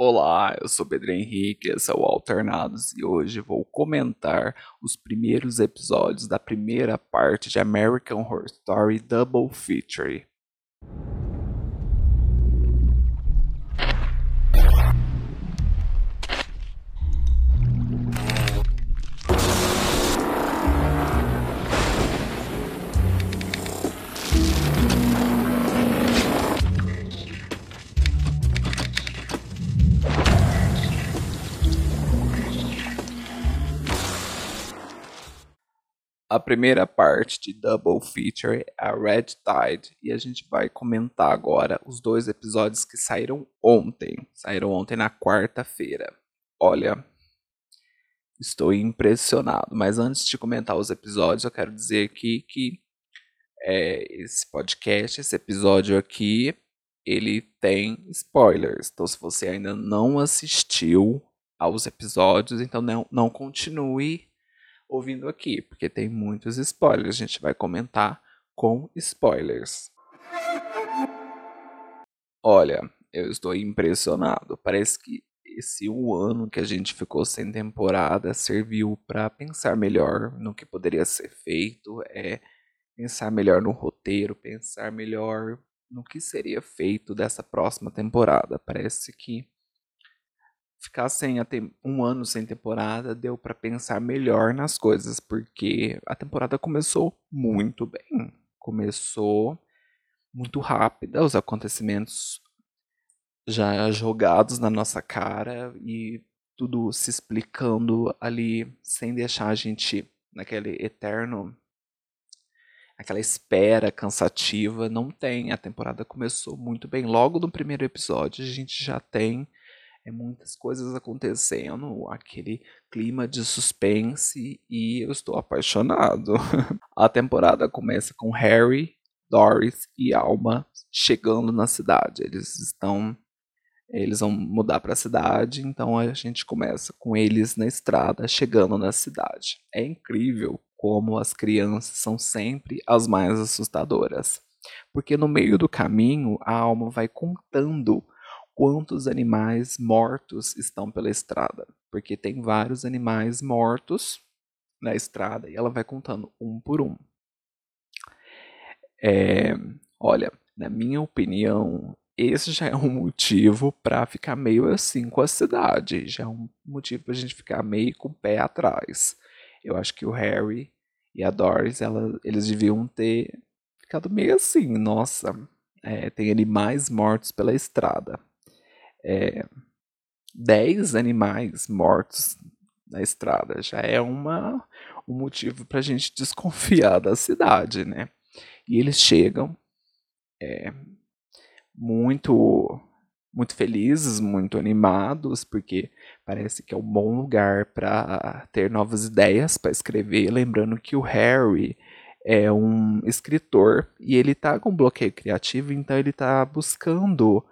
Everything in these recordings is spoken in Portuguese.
Olá, eu sou Pedro Henrique, esse é o Alternados e hoje vou comentar os primeiros episódios da primeira parte de American Horror Story Double Feature. A primeira parte de Double Feature é a Red Tide e a gente vai comentar agora os dois episódios que saíram ontem. Saíram ontem na quarta-feira. Olha, estou impressionado. Mas antes de comentar os episódios, eu quero dizer aqui que é, esse podcast, esse episódio aqui, ele tem spoilers. Então, se você ainda não assistiu aos episódios, então não, não continue ouvindo aqui, porque tem muitos spoilers. A gente vai comentar com spoilers. Olha, eu estou impressionado. Parece que esse um ano que a gente ficou sem temporada serviu para pensar melhor no que poderia ser feito, é pensar melhor no roteiro, pensar melhor no que seria feito dessa próxima temporada. Parece que ficar sem um ano sem temporada deu para pensar melhor nas coisas, porque a temporada começou muito bem. Começou muito rápida, os acontecimentos já jogados na nossa cara e tudo se explicando ali sem deixar a gente naquele eterno aquela espera cansativa, não tem. A temporada começou muito bem. Logo no primeiro episódio, a gente já tem é muitas coisas acontecendo, aquele clima de suspense e eu estou apaixonado. A temporada começa com Harry, Doris e Alma chegando na cidade. Eles estão eles vão mudar para a cidade, então a gente começa com eles na estrada chegando na cidade. É incrível como as crianças são sempre as mais assustadoras, porque no meio do caminho a alma vai contando quantos animais mortos estão pela estrada, porque tem vários animais mortos na estrada e ela vai contando um por um. É, olha, na minha opinião, esse já é um motivo para ficar meio assim com a cidade, já é um motivo para a gente ficar meio com o pé atrás. Eu acho que o Harry e a Doris, ela, eles deviam ter ficado meio assim, nossa, é, tem animais mortos pela estrada é, 10 animais mortos na estrada já é uma, um motivo para a gente desconfiar da cidade, né? E eles chegam é, muito muito felizes, muito animados, porque parece que é um bom lugar para ter novas ideias para escrever. Lembrando que o Harry é um escritor e ele está com bloqueio criativo, então ele está buscando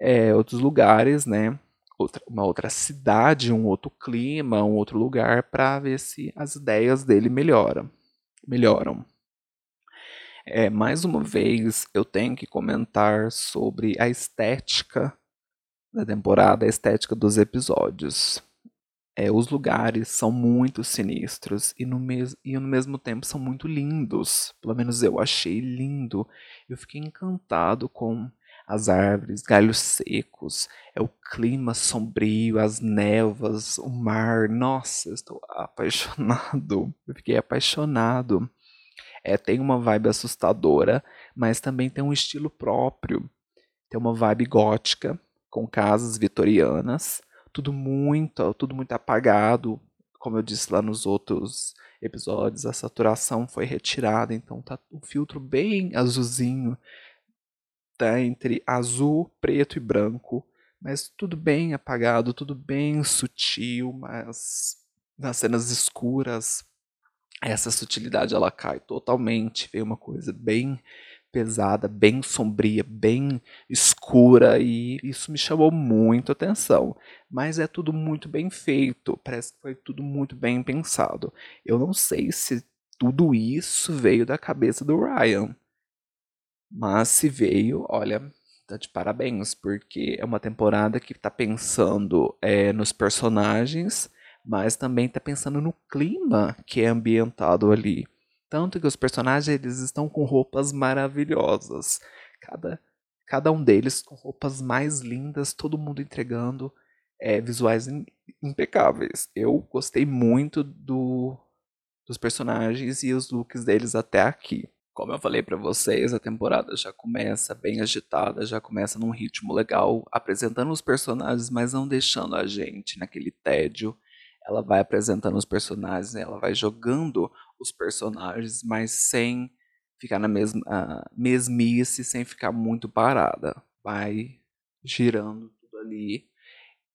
é, outros lugares, né? Outra, uma outra cidade, um outro clima, um outro lugar para ver se as ideias dele melhoram. melhoram. É, mais uma vez, eu tenho que comentar sobre a estética da temporada, a estética dos episódios. É, os lugares são muito sinistros e no, e no mesmo tempo são muito lindos. Pelo menos eu achei lindo. Eu fiquei encantado com as árvores, galhos secos, é o clima sombrio, as névoas, o mar. Nossa, estou apaixonado. Eu fiquei apaixonado. É, tem uma vibe assustadora, mas também tem um estilo próprio. Tem uma vibe gótica, com casas vitorianas, tudo muito, tudo muito apagado. Como eu disse lá nos outros episódios, a saturação foi retirada, então tá um filtro bem azulzinho tá entre azul, preto e branco, mas tudo bem apagado, tudo bem sutil, mas nas cenas escuras essa sutilidade ela cai totalmente, vem uma coisa bem pesada, bem sombria, bem escura e isso me chamou muito atenção. Mas é tudo muito bem feito, parece que foi tudo muito bem pensado. Eu não sei se tudo isso veio da cabeça do Ryan, mas se veio, olha, tá de parabéns, porque é uma temporada que tá pensando é, nos personagens, mas também tá pensando no clima que é ambientado ali. Tanto que os personagens eles estão com roupas maravilhosas. Cada, cada um deles com roupas mais lindas, todo mundo entregando é, visuais impecáveis. Eu gostei muito do, dos personagens e os looks deles até aqui. Como eu falei para vocês, a temporada já começa bem agitada, já começa num ritmo legal, apresentando os personagens, mas não deixando a gente naquele tédio. Ela vai apresentando os personagens, ela vai jogando os personagens, mas sem ficar na mesma mesmice, sem ficar muito parada. Vai girando tudo ali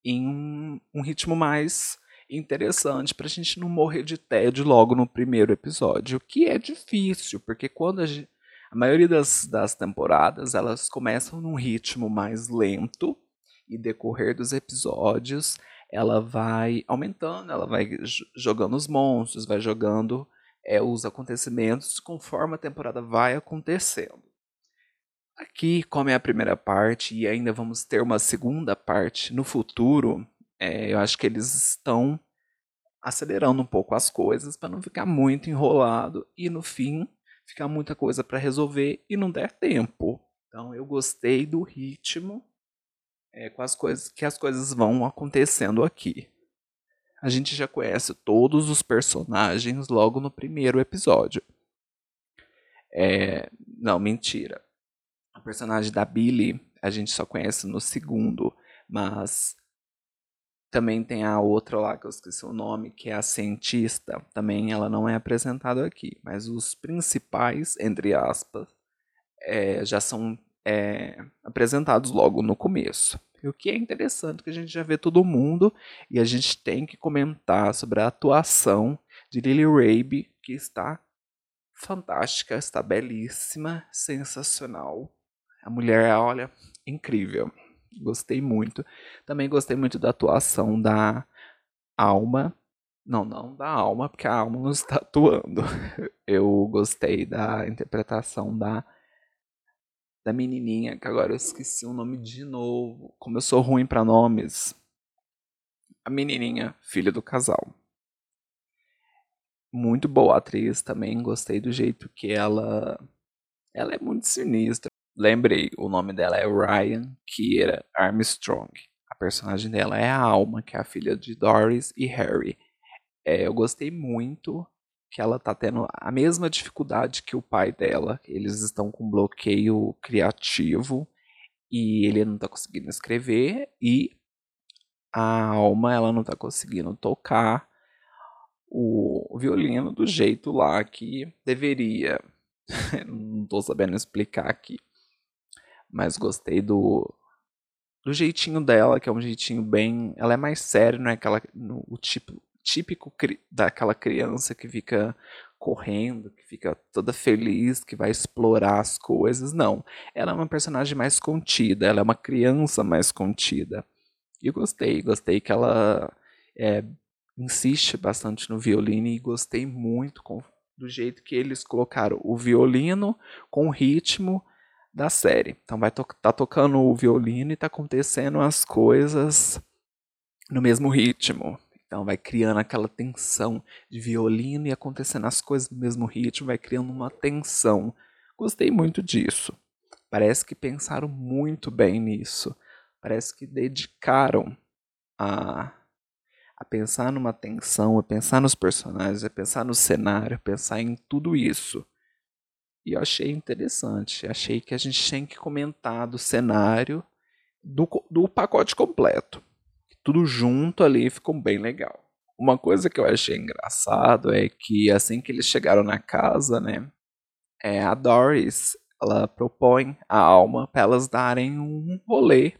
em um, um ritmo mais interessante para a gente não morrer de tédio logo no primeiro episódio, que é difícil, porque quando a, gente, a maioria das, das temporadas elas começam num ritmo mais lento e decorrer dos episódios ela vai aumentando, ela vai jogando os monstros, vai jogando é, os acontecimentos conforme a temporada vai acontecendo. Aqui, como é a primeira parte e ainda vamos ter uma segunda parte no futuro, é, eu acho que eles estão acelerando um pouco as coisas para não ficar muito enrolado e no fim ficar muita coisa para resolver e não der tempo. Então eu gostei do ritmo é, com as coisas que as coisas vão acontecendo aqui. A gente já conhece todos os personagens logo no primeiro episódio. É, não, mentira. A personagem da Billy a gente só conhece no segundo, mas também tem a outra lá, que eu esqueci o nome, que é a cientista. Também ela não é apresentada aqui. Mas os principais, entre aspas, é, já são é, apresentados logo no começo. E o que é interessante que a gente já vê todo mundo e a gente tem que comentar sobre a atuação de Lily Rabe, que está fantástica, está belíssima, sensacional. A mulher, olha, incrível. Gostei muito. Também gostei muito da atuação da Alma. Não, não da Alma, porque a Alma não está atuando. Eu gostei da interpretação da da menininha, que agora eu esqueci o nome de novo. Como eu sou ruim para nomes. A menininha, filha do casal. Muito boa atriz também, gostei do jeito que ela ela é muito sinistra. Lembrei, o nome dela é Ryan Kiera Armstrong. A personagem dela é a Alma, que é a filha de Doris e Harry. É, eu gostei muito que ela tá tendo a mesma dificuldade que o pai dela. Eles estão com bloqueio criativo e ele não tá conseguindo escrever e a Alma ela não tá conseguindo tocar o violino do jeito lá que deveria. não tô sabendo explicar aqui mas gostei do do jeitinho dela, que é um jeitinho bem, ela é mais séria, não é aquela no, o tipo típico cri, daquela criança que fica correndo, que fica toda feliz, que vai explorar as coisas. Não, ela é uma personagem mais contida, ela é uma criança mais contida. E gostei, gostei que ela é, insiste bastante no violino e gostei muito com, do jeito que eles colocaram o violino com o ritmo da série. Então vai to tá tocando o violino e tá acontecendo as coisas no mesmo ritmo. Então vai criando aquela tensão de violino e acontecendo as coisas no mesmo ritmo, vai criando uma tensão. Gostei muito disso. Parece que pensaram muito bem nisso. Parece que dedicaram a, a pensar numa tensão, a pensar nos personagens, a pensar no cenário, a pensar em tudo isso. E eu achei interessante. Achei que a gente tinha que comentar do cenário do, do pacote completo. Tudo junto ali ficou bem legal. Uma coisa que eu achei engraçado é que assim que eles chegaram na casa, né, é, a Doris ela propõe a Alma para elas darem um rolê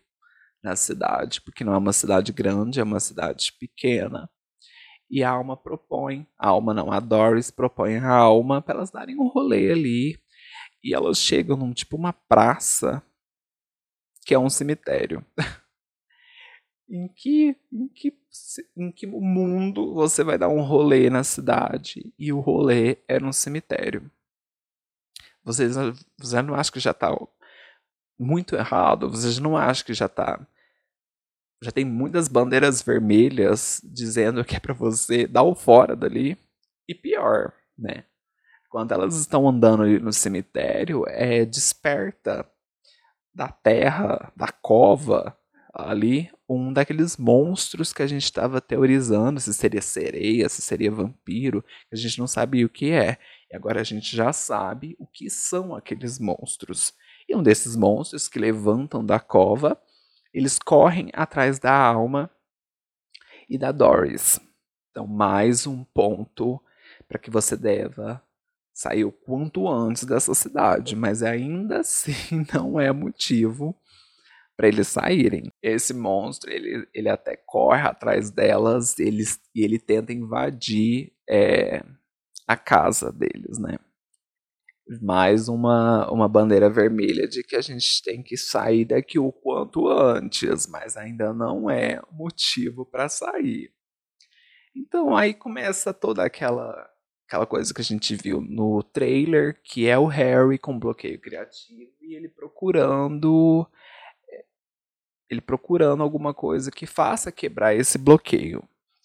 na cidade, porque não é uma cidade grande, é uma cidade pequena. E a Alma propõe, a Alma não, a Doris propõe a Alma para elas darem um rolê ali. E elas chegam num tipo uma praça que é um cemitério. em que, em que em que mundo você vai dar um rolê na cidade e o rolê é um cemitério? Vocês, você não acha que já está muito errado, você não acha que já tá já tem muitas bandeiras vermelhas dizendo que é para você dar o fora dali. E pior, né? Quando elas estão andando no cemitério, é desperta da terra, da cova ali, um daqueles monstros que a gente estava teorizando, se seria sereia, se seria vampiro, a gente não sabia o que é. E agora a gente já sabe o que são aqueles monstros. E um desses monstros que levantam da cova eles correm atrás da alma e da Doris. Então, mais um ponto para que você deva sair o quanto antes dessa cidade, mas ainda assim não é motivo para eles saírem. Esse monstro, ele, ele até corre atrás delas eles, e ele tenta invadir é, a casa deles, né? Mais uma, uma bandeira vermelha de que a gente tem que sair daqui o quanto antes, mas ainda não é motivo para sair. Então aí começa toda aquela aquela coisa que a gente viu no trailer, que é o Harry com bloqueio criativo e ele procurando ele procurando alguma coisa que faça quebrar esse bloqueio.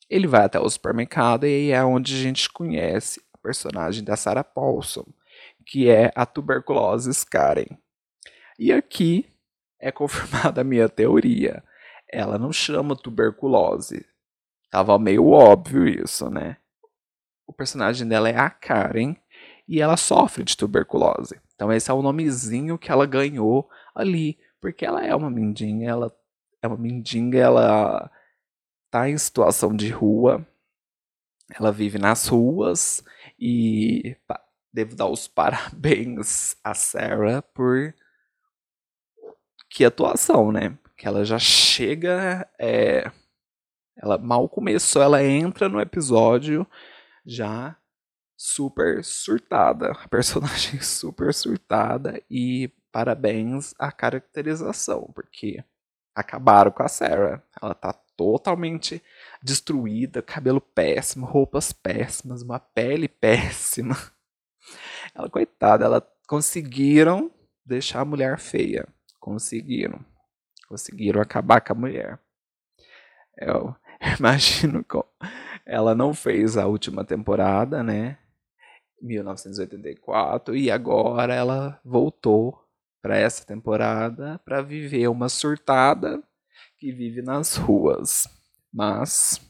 Ele vai até o supermercado e aí é onde a gente conhece a personagem da Sarah Paulson que é a tuberculose Karen. E aqui é confirmada a minha teoria. Ela não chama tuberculose. Tava meio óbvio isso, né? O personagem dela é a Karen e ela sofre de tuberculose. Então esse é o nomezinho que ela ganhou ali, porque ela é uma mendiga, ela é uma mendiga, ela tá em situação de rua, ela vive nas ruas e devo dar os parabéns a Sarah por que atuação, né? Que ela já chega, é... ela mal começou, ela entra no episódio já super surtada, a personagem super surtada e parabéns à caracterização, porque acabaram com a Sarah. Ela tá totalmente destruída, cabelo péssimo, roupas péssimas, uma pele péssima. Ela, coitada, ela conseguiram deixar a mulher feia. Conseguiram. Conseguiram acabar com a mulher. Eu imagino que ela não fez a última temporada, né? 1984 e agora ela voltou para essa temporada para viver uma surtada que vive nas ruas. Mas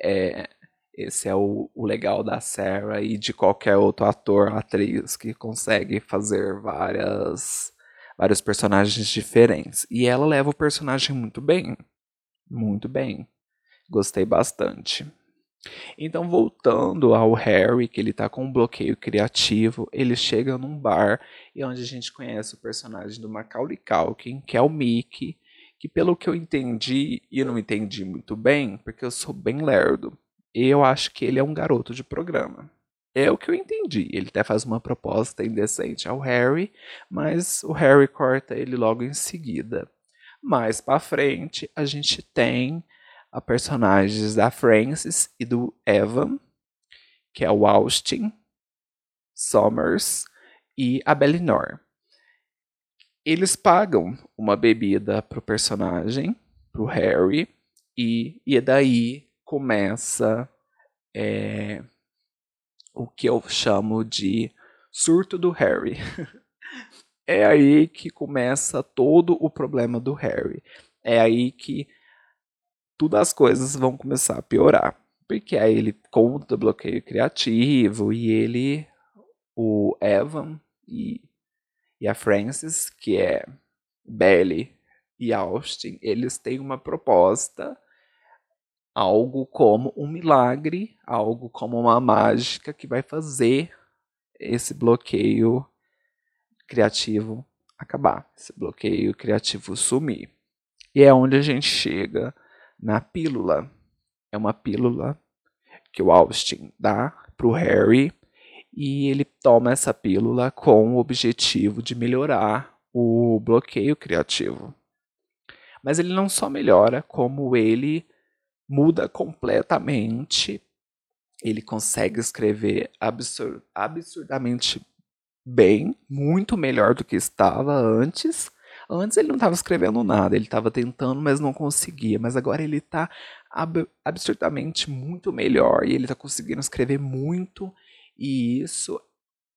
é, esse é o, o, legal da Sarah e de qualquer outro ator, atriz que consegue fazer várias vários personagens diferentes. E ela leva o personagem muito bem. Muito bem. Gostei bastante. Então, voltando ao Harry, que ele tá com um bloqueio criativo, ele chega num bar e onde a gente conhece o personagem do Macaulay Culkin, que é o Mickey, que pelo que eu entendi, e não entendi muito bem, porque eu sou bem lerdo, eu acho que ele é um garoto de programa. É o que eu entendi. Ele até faz uma proposta indecente ao Harry, mas o Harry corta ele logo em seguida. Mais para frente, a gente tem a personagens da Frances e do Evan, que é o Austin, Somers e a Bellinor. Eles pagam uma bebida pro personagem, pro Harry, e, e daí começa é, o que eu chamo de surto do Harry. é aí que começa todo o problema do Harry. É aí que todas as coisas vão começar a piorar. Porque aí ele conta bloqueio criativo e ele, o Evan e, e a Frances, que é Belly e Austin, eles têm uma proposta algo como um milagre, algo como uma mágica que vai fazer esse bloqueio criativo acabar, esse bloqueio criativo sumir. E é onde a gente chega na pílula. É uma pílula que o Austin dá para o Harry e ele toma essa pílula com o objetivo de melhorar o bloqueio criativo. Mas ele não só melhora, como ele muda completamente. Ele consegue escrever absur absurdamente bem, muito melhor do que estava antes. Antes ele não estava escrevendo nada, ele estava tentando, mas não conseguia. Mas agora ele está ab absurdamente muito melhor e ele está conseguindo escrever muito e isso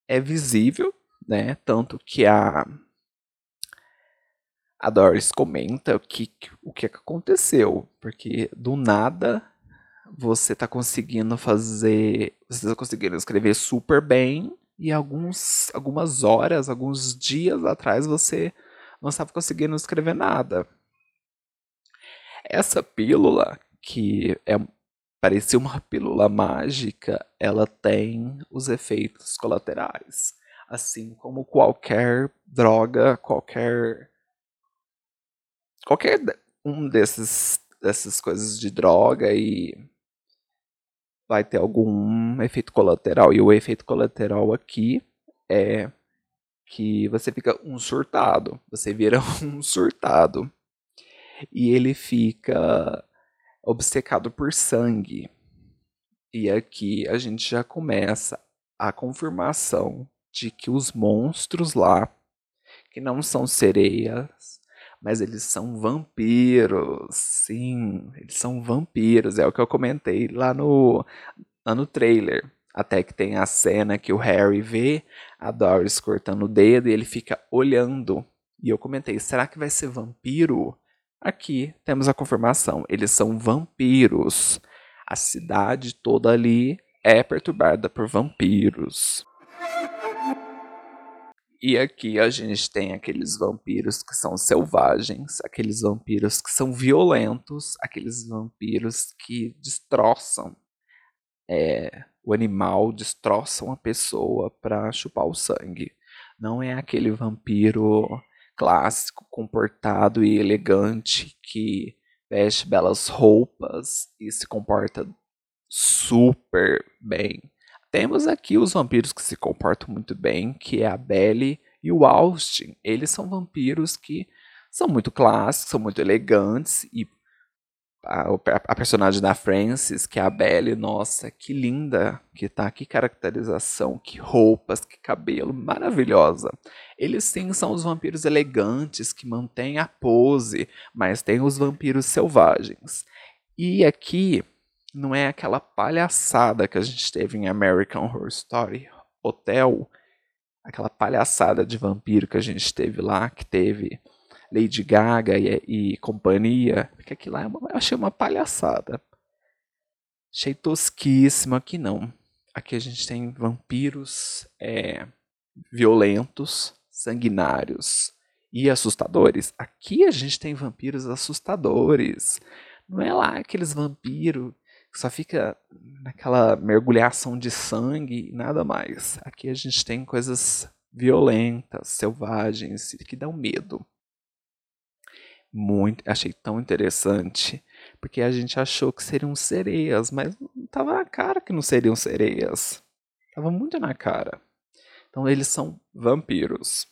é visível, né? Tanto que a a Doris comenta o que, o que aconteceu, porque do nada você está conseguindo fazer, você está conseguindo escrever super bem e alguns, algumas horas, alguns dias atrás você não estava conseguindo escrever nada. Essa pílula, que é parecia uma pílula mágica, ela tem os efeitos colaterais, assim como qualquer droga, qualquer qualquer um desses dessas coisas de droga e vai ter algum efeito colateral. E o efeito colateral aqui é que você fica um surtado, você vira um surtado. E ele fica obcecado por sangue. E aqui a gente já começa a confirmação de que os monstros lá, que não são sereias, mas eles são vampiros. Sim, eles são vampiros. É o que eu comentei lá no, lá no trailer. Até que tem a cena que o Harry vê a Doris cortando o dedo e ele fica olhando. E eu comentei: será que vai ser vampiro? Aqui temos a confirmação: eles são vampiros. A cidade toda ali é perturbada por vampiros. E aqui a gente tem aqueles vampiros que são selvagens, aqueles vampiros que são violentos, aqueles vampiros que destroçam é, o animal, destroçam a pessoa para chupar o sangue. Não é aquele vampiro clássico, comportado e elegante que veste belas roupas e se comporta super bem. Temos aqui os vampiros que se comportam muito bem, que é a Belle e o Austin. Eles são vampiros que são muito clássicos, são muito elegantes e a, a, personagem da Frances, que é a Belle, nossa, que linda que tá, que caracterização, que roupas, que cabelo, maravilhosa. Eles sim são os vampiros elegantes que mantêm a pose, mas tem os vampiros selvagens. E aqui não é aquela palhaçada que a gente teve em American Horror Story Hotel, aquela palhaçada de vampiro que a gente teve lá, que teve Lady Gaga e, e companhia, porque aquilo lá é eu achei uma palhaçada. Achei tosquíssimo, aqui não. Aqui a gente tem vampiros é, violentos, sanguinários e assustadores. Aqui a gente tem vampiros assustadores. Não é lá aqueles vampiros só fica naquela mergulhação de sangue e nada mais. Aqui a gente tem coisas violentas, selvagens, que dão medo. Muito, achei tão interessante, porque a gente achou que seriam sereias, mas tava na cara que não seriam sereias. Tava muito na cara. Então eles são vampiros.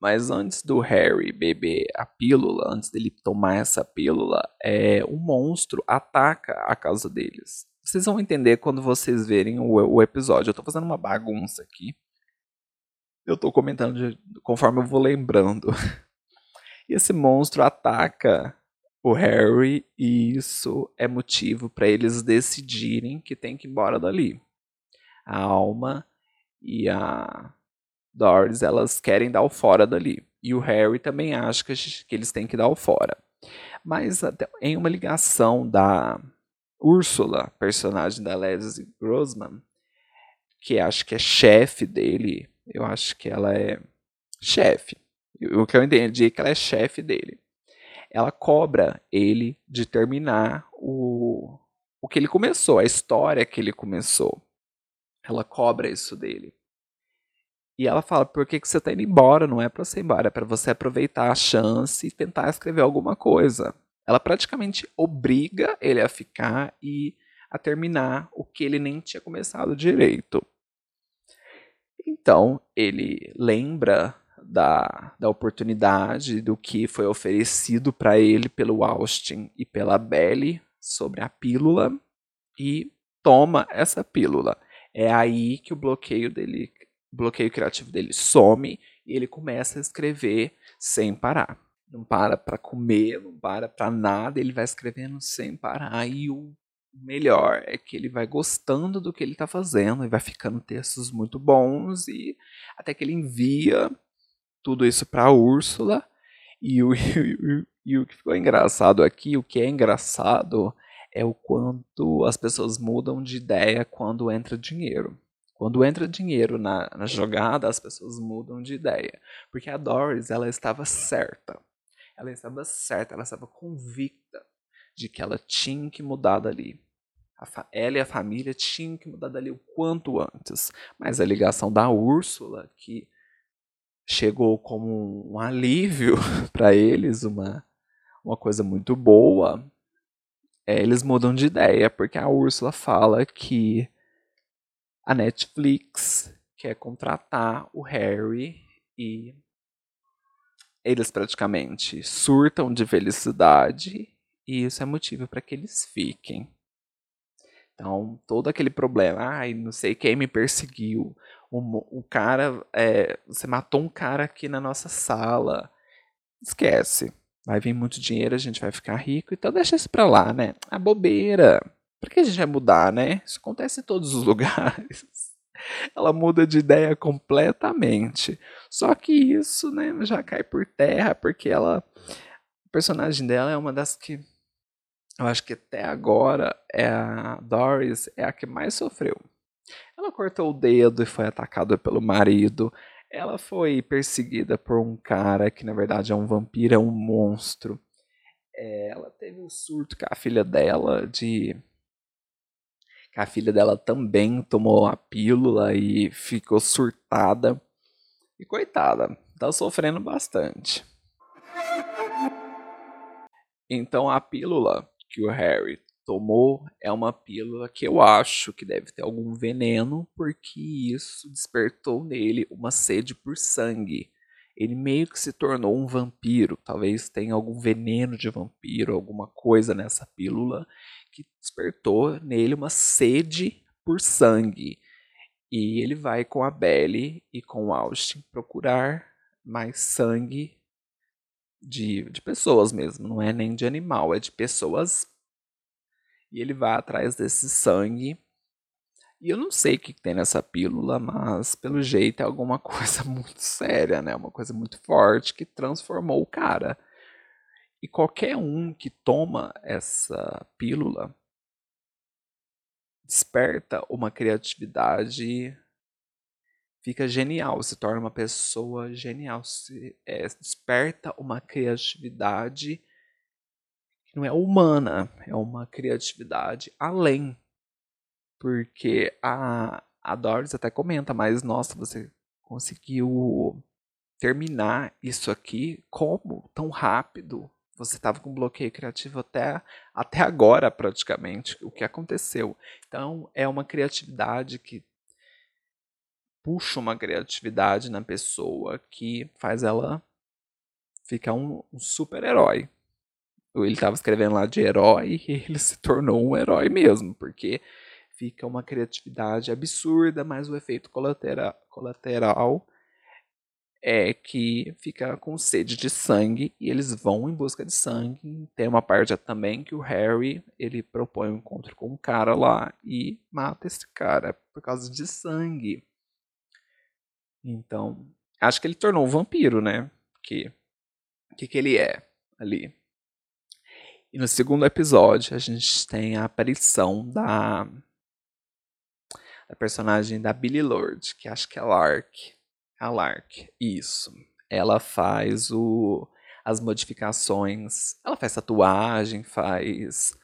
Mas antes do Harry beber a pílula, antes dele tomar essa pílula, é, um monstro ataca a casa deles. Vocês vão entender quando vocês verem o, o episódio. Eu tô fazendo uma bagunça aqui. Eu tô comentando de, conforme eu vou lembrando. E esse monstro ataca o Harry e isso é motivo para eles decidirem que tem que ir embora dali. A Alma e a Doris, elas querem dar o fora dali. E o Harry também acha que, que eles têm que dar o fora. Mas até, em uma ligação da Úrsula, personagem da Leslie Grossman, que acho que é chefe dele, eu acho que ela é chefe. O que eu entendi é que ela é chefe dele. Ela cobra ele de terminar o, o que ele começou, a história que ele começou. Ela cobra isso dele. E ela fala: por que, que você está indo embora? Não é para você ir embora, é para você aproveitar a chance e tentar escrever alguma coisa. Ela praticamente obriga ele a ficar e a terminar o que ele nem tinha começado direito. Então, ele lembra da, da oportunidade, do que foi oferecido para ele pelo Austin e pela Belle sobre a pílula e toma essa pílula. É aí que o bloqueio dele o bloqueio criativo dele some e ele começa a escrever sem parar. Não para para comer, não para para nada, ele vai escrevendo sem parar. E o melhor é que ele vai gostando do que ele está fazendo e vai ficando textos muito bons e até que ele envia tudo isso para a Úrsula. E o, e, e o que ficou engraçado aqui, o que é engraçado é o quanto as pessoas mudam de ideia quando entra dinheiro. Quando entra dinheiro na, na, jogada, as pessoas mudam de ideia. Porque a Doris, ela estava certa. Ela estava certa, ela estava convicta de que ela tinha que mudar dali. ela e a família tinham que mudar dali o quanto antes. Mas a ligação da Úrsula, que chegou como um alívio para eles, uma, uma coisa muito boa, é, eles mudam de ideia, porque a Úrsula fala que a Netflix quer contratar o Harry e eles praticamente surtam de felicidade e isso é motivo para que eles fiquem. Então, todo aquele problema, ai, não sei quem me perseguiu, o, o cara, é, você matou um cara aqui na nossa sala, esquece. Vai vir muito dinheiro, a gente vai ficar rico, então deixa isso pra lá, né? A bobeira. Por que a gente vai mudar, né? Isso acontece em todos os lugares. Ela muda de ideia completamente. Só que isso, né, já cai por terra, porque ela. O personagem dela é uma das que. Eu acho que até agora é a Doris é a que mais sofreu. Ela cortou o dedo e foi atacada pelo marido. Ela foi perseguida por um cara que na verdade é um vampiro, é um monstro. É, ela teve um surto com a filha dela de que a filha dela também tomou a pílula e ficou surtada. E coitada, tá sofrendo bastante. Então a pílula que o Harry tomou é uma pílula que eu acho que deve ter algum veneno, porque isso despertou nele uma sede por sangue. Ele meio que se tornou um vampiro. Talvez tenha algum veneno de vampiro, alguma coisa nessa pílula que despertou nele uma sede por sangue. E ele vai com a Belle e com o Austin procurar mais sangue de, de pessoas mesmo, não é nem de animal, é de pessoas e ele vai atrás desse sangue. E eu não sei o que tem nessa pílula, mas pelo jeito é alguma coisa muito séria, né? Uma coisa muito forte que transformou o cara. E qualquer um que toma essa pílula desperta uma criatividade, fica genial, se torna uma pessoa genial, se, é, desperta uma criatividade que não é humana, é uma criatividade além. Porque a, a Doris até comenta, mas nossa, você conseguiu terminar isso aqui como? Tão rápido? Você estava com bloqueio criativo até, até agora, praticamente. O que aconteceu? Então, é uma criatividade que puxa uma criatividade na pessoa que faz ela ficar um, um super-herói ele estava escrevendo lá de herói e ele se tornou um herói mesmo, porque fica uma criatividade absurda, mas o efeito colateral, colateral é que fica com sede de sangue e eles vão em busca de sangue. Tem uma parte também que o Harry ele propõe um encontro com um cara lá e mata esse cara por causa de sangue. Então, acho que ele tornou um vampiro, né? Que que que ele é ali? E no segundo episódio, a gente tem a aparição da, da personagem da Billy Lord, que acho que é Lark. A Lark, isso. Ela faz o, as modificações. Ela faz tatuagem, faz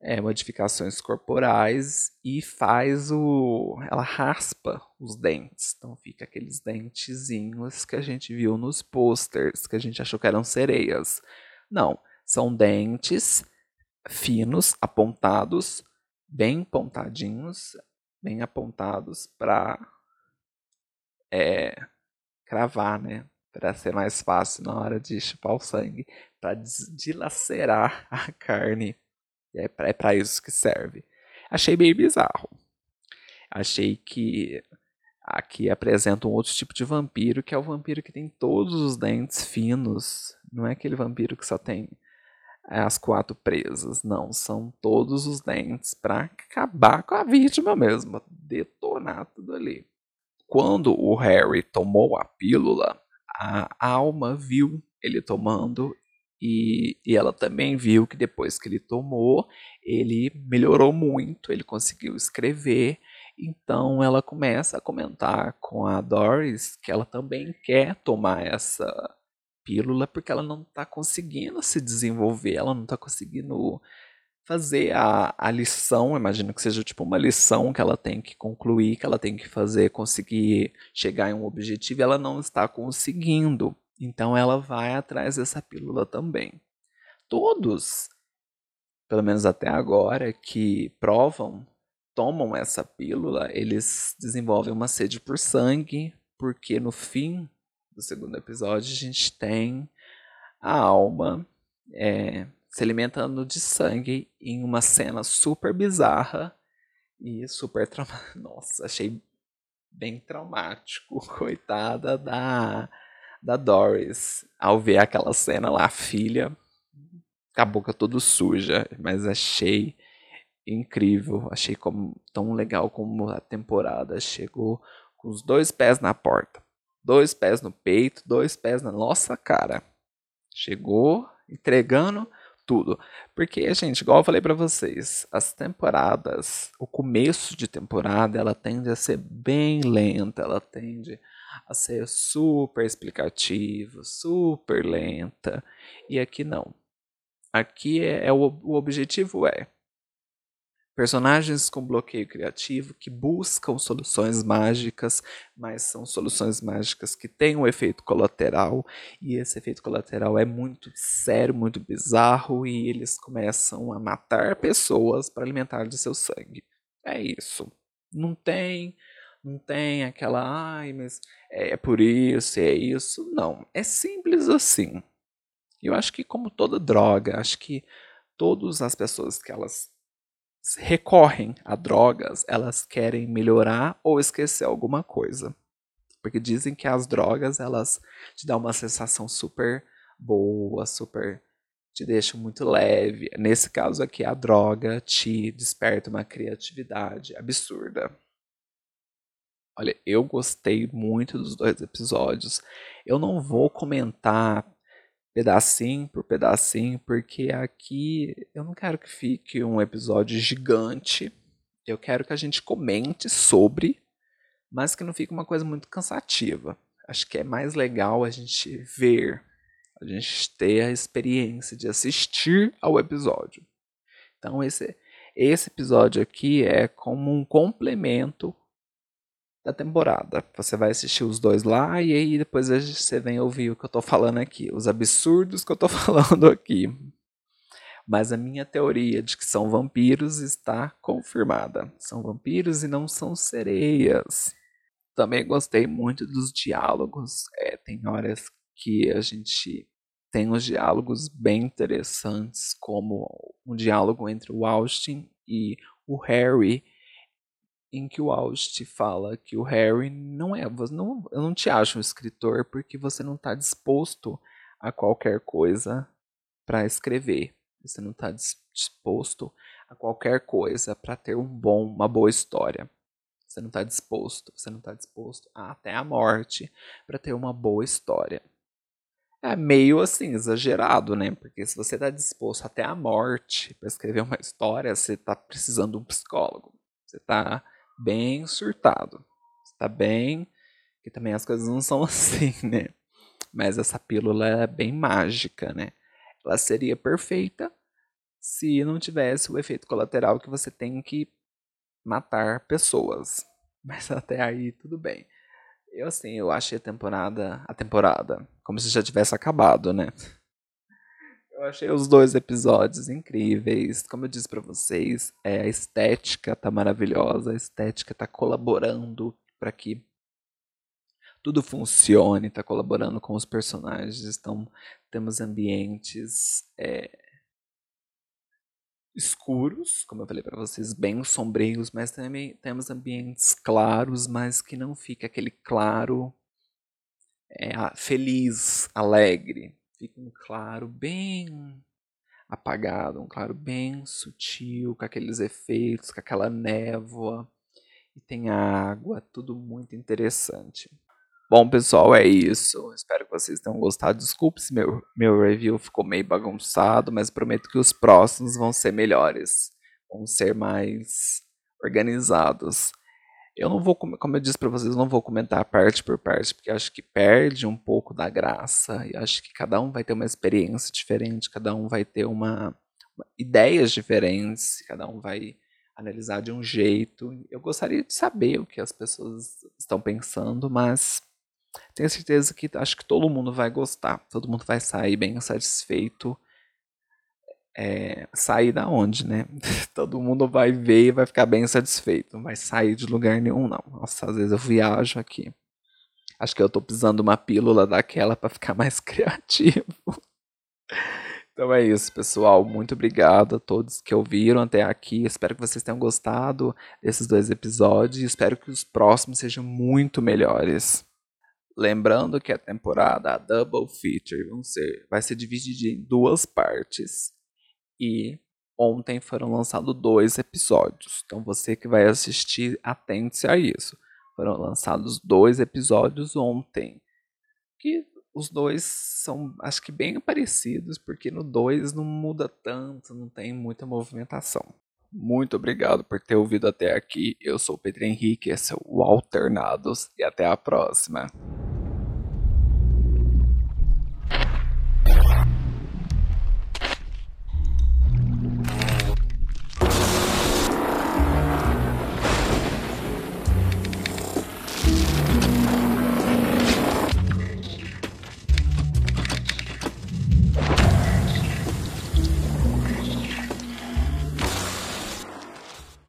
é, modificações corporais e faz o. Ela raspa os dentes. Então fica aqueles dentezinhos que a gente viu nos posters, que a gente achou que eram sereias. Não, são dentes finos, apontados, bem pontadinhos, bem apontados para é, cravar, né? Para ser mais fácil na hora de chupar o sangue, para dilacerar a carne. É para é isso que serve. Achei bem bizarro. Achei que Aqui apresenta um outro tipo de vampiro, que é o vampiro que tem todos os dentes finos. Não é aquele vampiro que só tem as quatro presas. Não, são todos os dentes para acabar com a vítima mesmo, detonar tudo ali. Quando o Harry tomou a pílula, a alma viu ele tomando e, e, ela também viu que depois que ele tomou, ele melhorou muito, ele conseguiu escrever. Então ela começa a comentar com a Doris que ela também quer tomar essa pílula porque ela não está conseguindo se desenvolver, ela não está conseguindo fazer a, a lição, imagino que seja tipo uma lição que ela tem que concluir, que ela tem que fazer, conseguir chegar em um objetivo, e ela não está conseguindo. Então ela vai atrás dessa pílula também. Todos, pelo menos até agora, que provam, tomam essa pílula, eles desenvolvem uma sede por sangue, porque no fim do segundo episódio a gente tem a alma é, se alimentando de sangue em uma cena super bizarra e super traumática. Nossa, achei bem traumático, coitada da da Doris ao ver aquela cena lá, a filha com a boca toda suja, mas achei incrível, achei como, tão legal como a temporada chegou com os dois pés na porta, dois pés no peito, dois pés na nossa cara. Chegou entregando tudo. Porque, gente, igual eu falei para vocês, as temporadas, o começo de temporada, ela tende a ser bem lenta, ela tende a ser super explicativa, super lenta. E aqui não. Aqui é, é o, o objetivo é Personagens com bloqueio criativo que buscam soluções mágicas, mas são soluções mágicas que têm um efeito colateral, e esse efeito colateral é muito sério, muito bizarro, e eles começam a matar pessoas para alimentar de seu sangue. É isso. Não tem não tem aquela, ai, mas é por isso, é isso. Não, é simples assim. Eu acho que como toda droga, acho que todas as pessoas que elas recorrem a drogas, elas querem melhorar ou esquecer alguma coisa. Porque dizem que as drogas, elas te dão uma sensação super boa, super te deixam muito leve. Nesse caso aqui, a droga te desperta uma criatividade absurda. Olha, eu gostei muito dos dois episódios. Eu não vou comentar pedacinho por pedacinho, porque aqui eu não quero que fique um episódio gigante. Eu quero que a gente comente sobre, mas que não fique uma coisa muito cansativa. Acho que é mais legal a gente ver, a gente ter a experiência de assistir ao episódio. Então esse esse episódio aqui é como um complemento da temporada. Você vai assistir os dois lá e aí depois você vem ouvir o que eu tô falando aqui, os absurdos que eu tô falando aqui. Mas a minha teoria de que são vampiros está confirmada. São vampiros e não são sereias. Também gostei muito dos diálogos. É, tem horas que a gente tem uns diálogos bem interessantes, como um diálogo entre o Austin e o Harry, em que o Aust fala que o Harry não é, não, eu não te acho um escritor porque você não está disposto a qualquer coisa para escrever. Você não está disposto a qualquer coisa para ter um bom, uma boa história. Você não está disposto, você não está disposto a, até a morte para ter uma boa história. É meio assim, exagerado, né? Porque se você está disposto até a morte para escrever uma história, você está precisando de um psicólogo. Você está bem surtado. Está bem. Que também as coisas não são assim, né? Mas essa pílula é bem mágica, né? Ela seria perfeita se não tivesse o efeito colateral que você tem que matar pessoas. Mas até aí tudo bem. Eu assim, eu achei a temporada, a temporada, como se já tivesse acabado, né? Eu achei os dois episódios incríveis. Como eu disse para vocês, é, a estética tá maravilhosa, a estética tá colaborando para que tudo funcione, tá colaborando com os personagens. Então, temos ambientes é, escuros, como eu falei para vocês, bem sombrios, mas também temos ambientes claros, mas que não fica aquele claro é, feliz, alegre. Fica um claro bem apagado, um claro bem sutil, com aqueles efeitos, com aquela névoa. E tem água, tudo muito interessante. Bom, pessoal, é isso. Espero que vocês tenham gostado. Desculpe se meu, meu review ficou meio bagunçado, mas prometo que os próximos vão ser melhores. Vão ser mais organizados. Eu não vou, como eu disse para vocês, não vou comentar parte por parte, porque acho que perde um pouco da graça. E acho que cada um vai ter uma experiência diferente, cada um vai ter uma, uma ideias diferentes, cada um vai analisar de um jeito. Eu gostaria de saber o que as pessoas estão pensando, mas tenho certeza que acho que todo mundo vai gostar, todo mundo vai sair bem satisfeito. É, sair da onde, né? todo mundo vai ver e vai ficar bem satisfeito. Não vai sair de lugar nenhum, não. Nossa, às vezes eu viajo aqui. Acho que eu tô precisando uma pílula daquela para ficar mais criativo. Então é isso, pessoal. Muito obrigado a todos que ouviram até aqui. Espero que vocês tenham gostado desses dois episódios. Espero que os próximos sejam muito melhores. Lembrando que a temporada a Double Feature ser, vai ser dividida em duas partes. E ontem foram lançados dois episódios. Então você que vai assistir, atente-se a isso. Foram lançados dois episódios ontem. Que os dois são, acho que bem parecidos, porque no dois não muda tanto, não tem muita movimentação. Muito obrigado por ter ouvido até aqui. Eu sou o Pedro Henrique, esse é o Alternados e até a próxima.